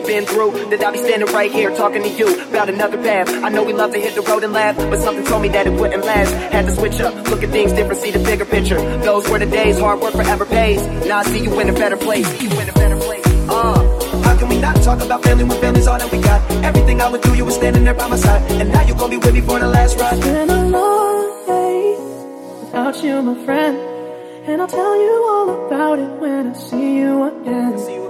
we've been through. That I'll be standing right here talking to you about another path. I know we love to hit the road and laugh, but something told me that it wouldn't last. Had to switch up, look at things different, see the bigger picture. Those were the days, hard work forever pays. Now I see you in a better place. See you in a better place. Uh. How can we not talk about family when family's all that we got? Everything I would do, you were standing there by my side. And now you're gonna be with me for the last ride. been a long day without you, my friend. And I'll tell you all about it when I see you again.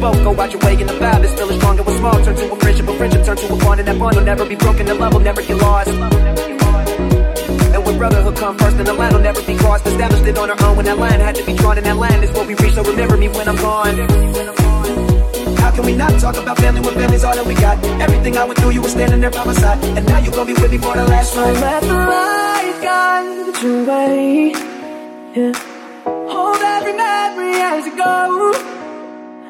Both go out your way and the vibe is feeling strong. It was small, turn to a friendship, a friendship turn to a bond, and that bond will never be broken. The love will never get lost. And when brotherhood come first, then the line will never be crossed. Established it on our own when that line had to be drawn, and that line is what we reach. So remember me when I'm gone. How can we not talk about family when family's all that we got? Everything I went through, you were standing there by my side. And now you're gonna be with me for the last So ride. let the light guide your way. Yeah. Hold every memory as you go.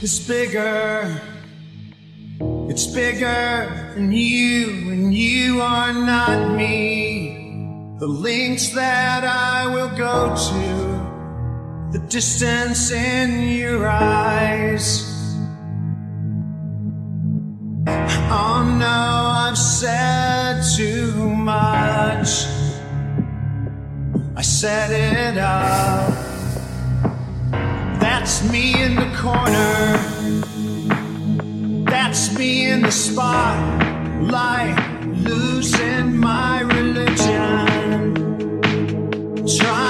It's bigger. It's bigger than you, and you are not me. The links that I will go to, the distance in your eyes. Oh no, I've said too much. I set it up. That's me in the corner. That's me in the spotlight, losing my religion. Trying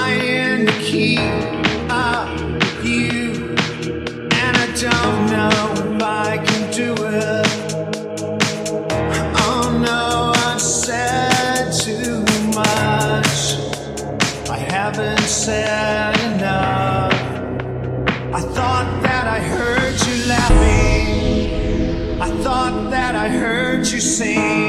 said enough. I thought that I heard you laughing. I thought that I heard you sing.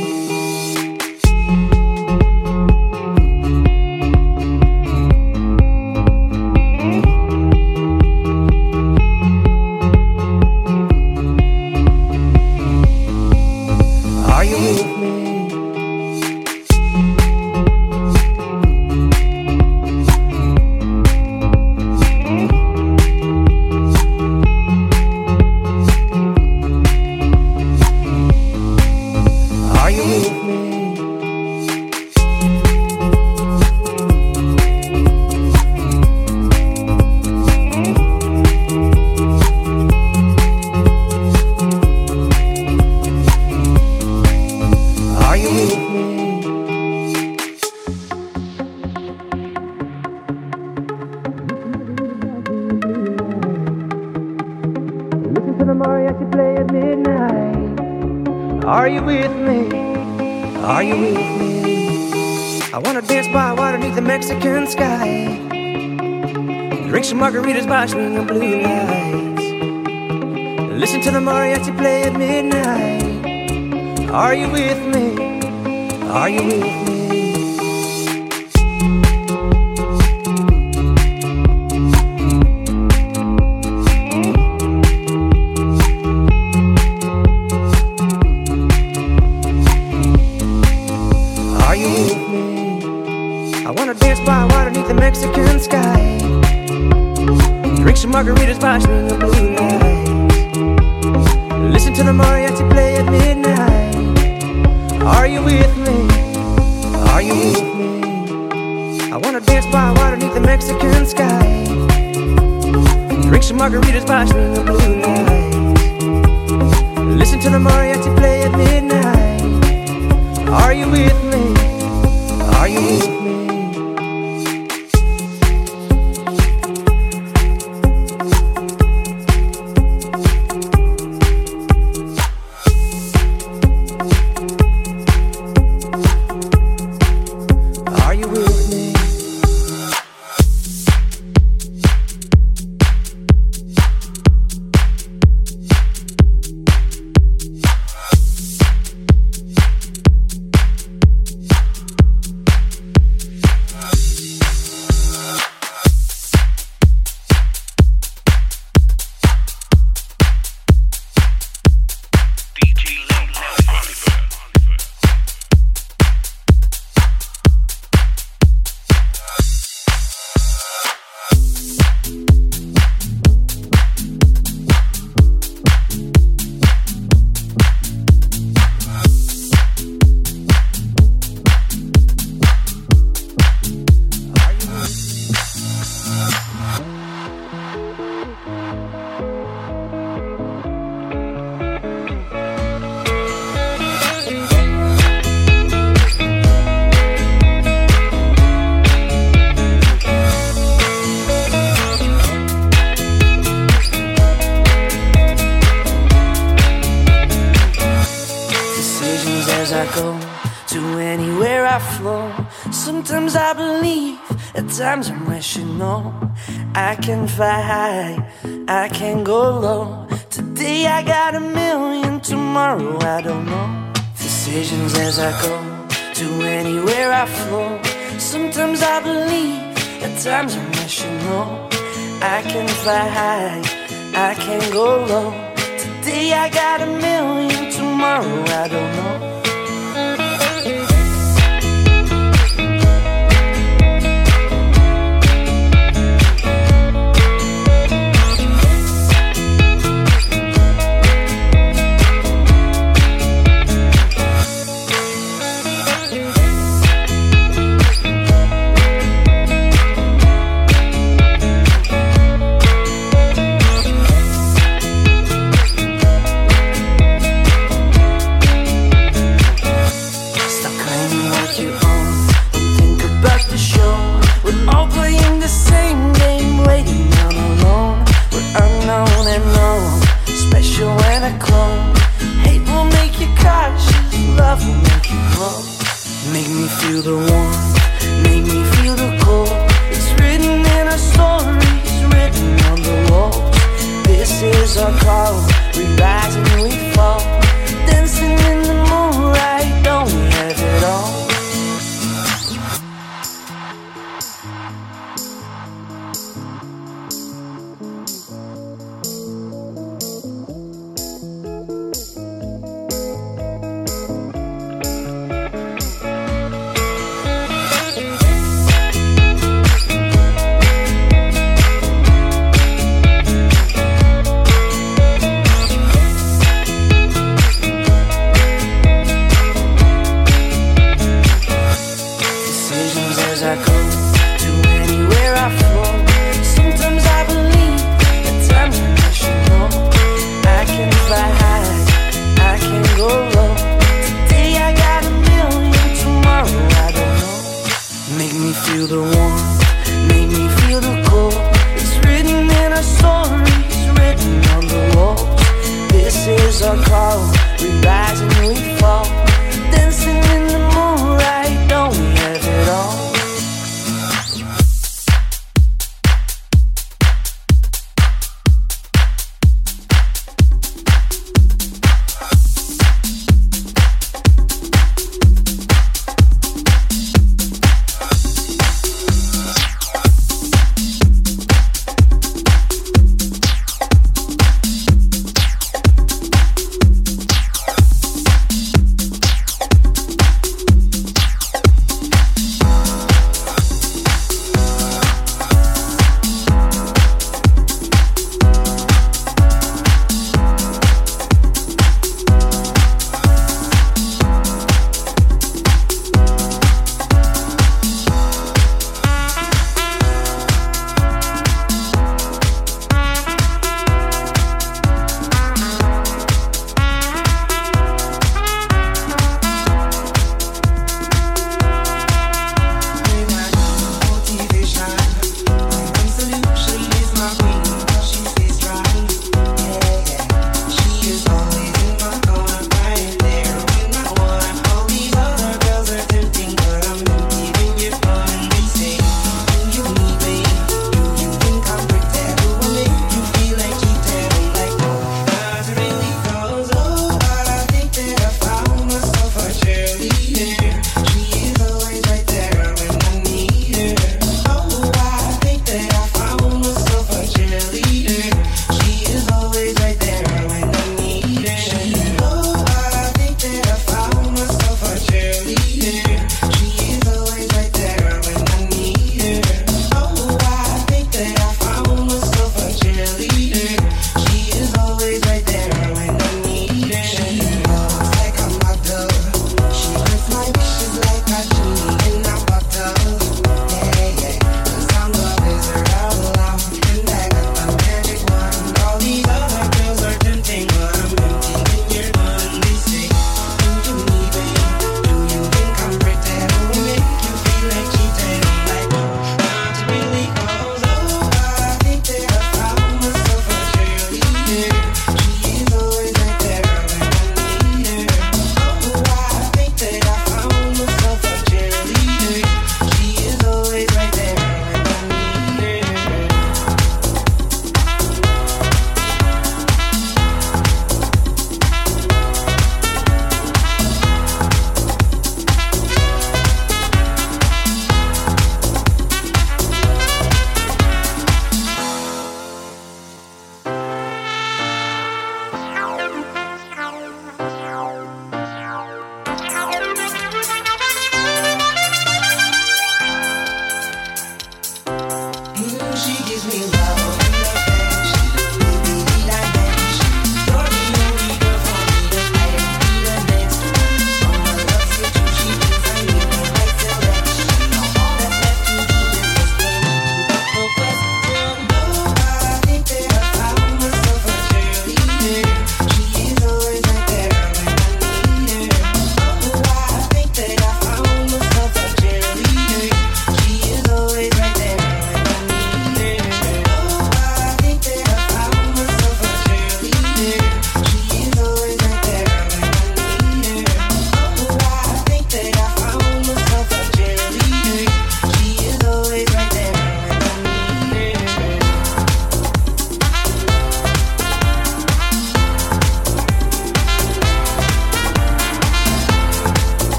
don't know.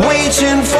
Waiting for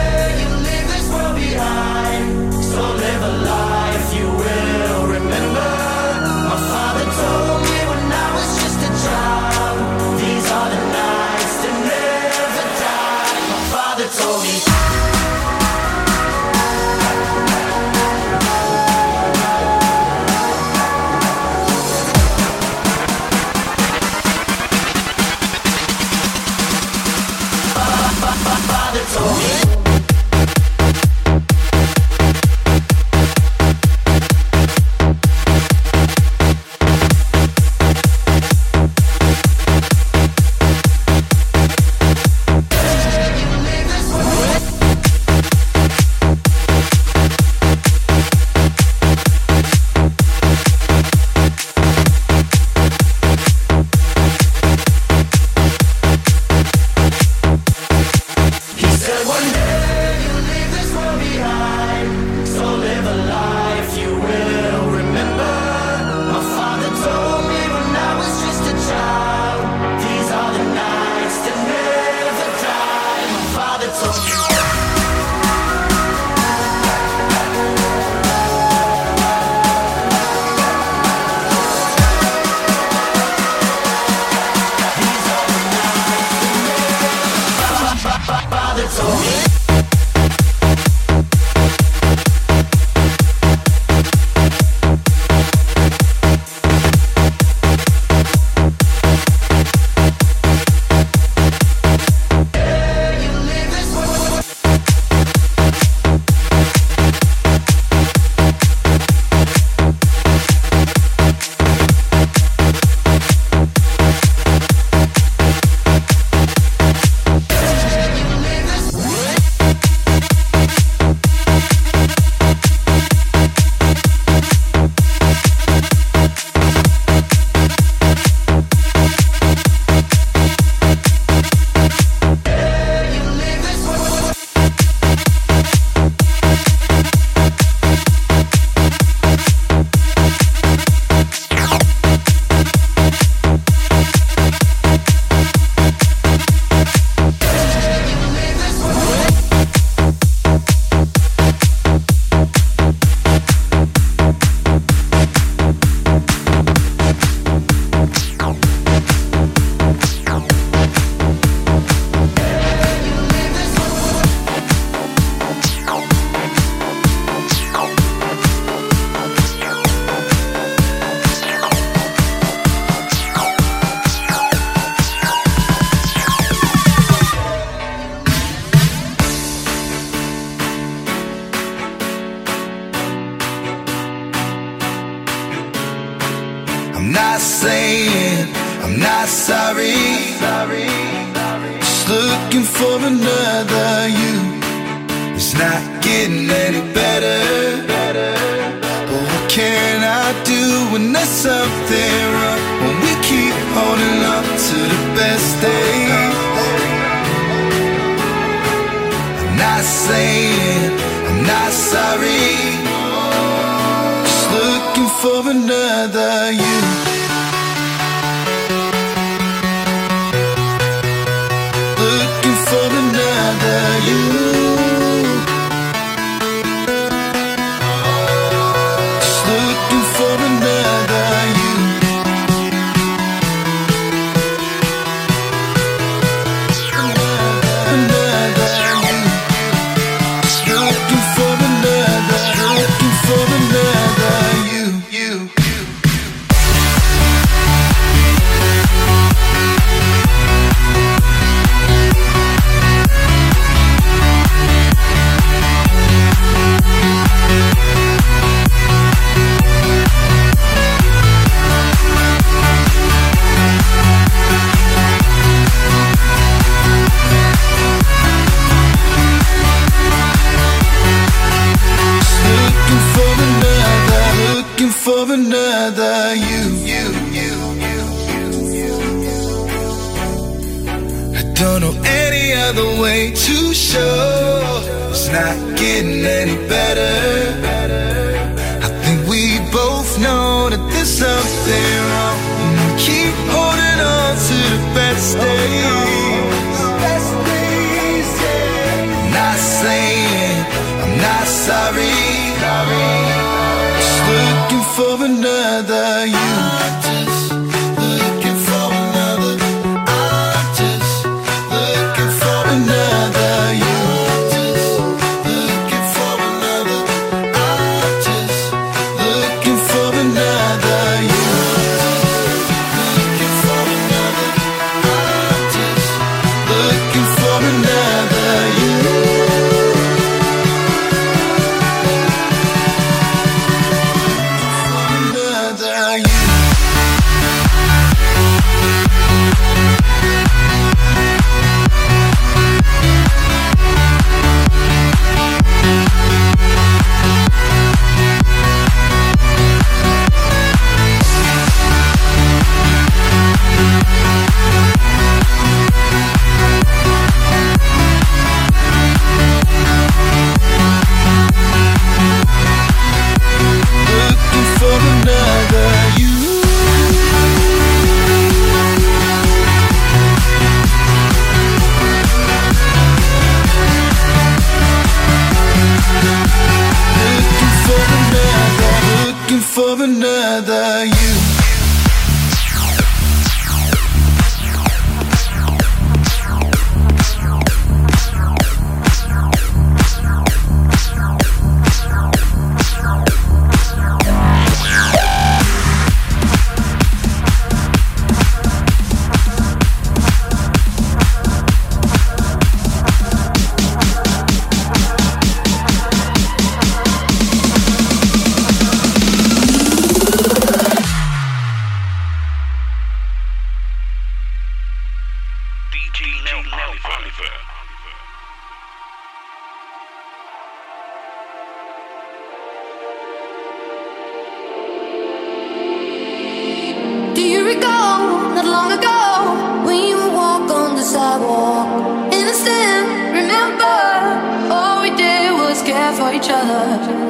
When we keep holding up to the best days. I'm not saying I'm not sorry. Just looking for another you. Way too sure it's not getting any better. I think we both know that there's something wrong. And we keep holding on to the best days. I'm not saying I'm not sorry. Just looking for another you.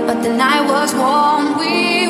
But the night was warm, we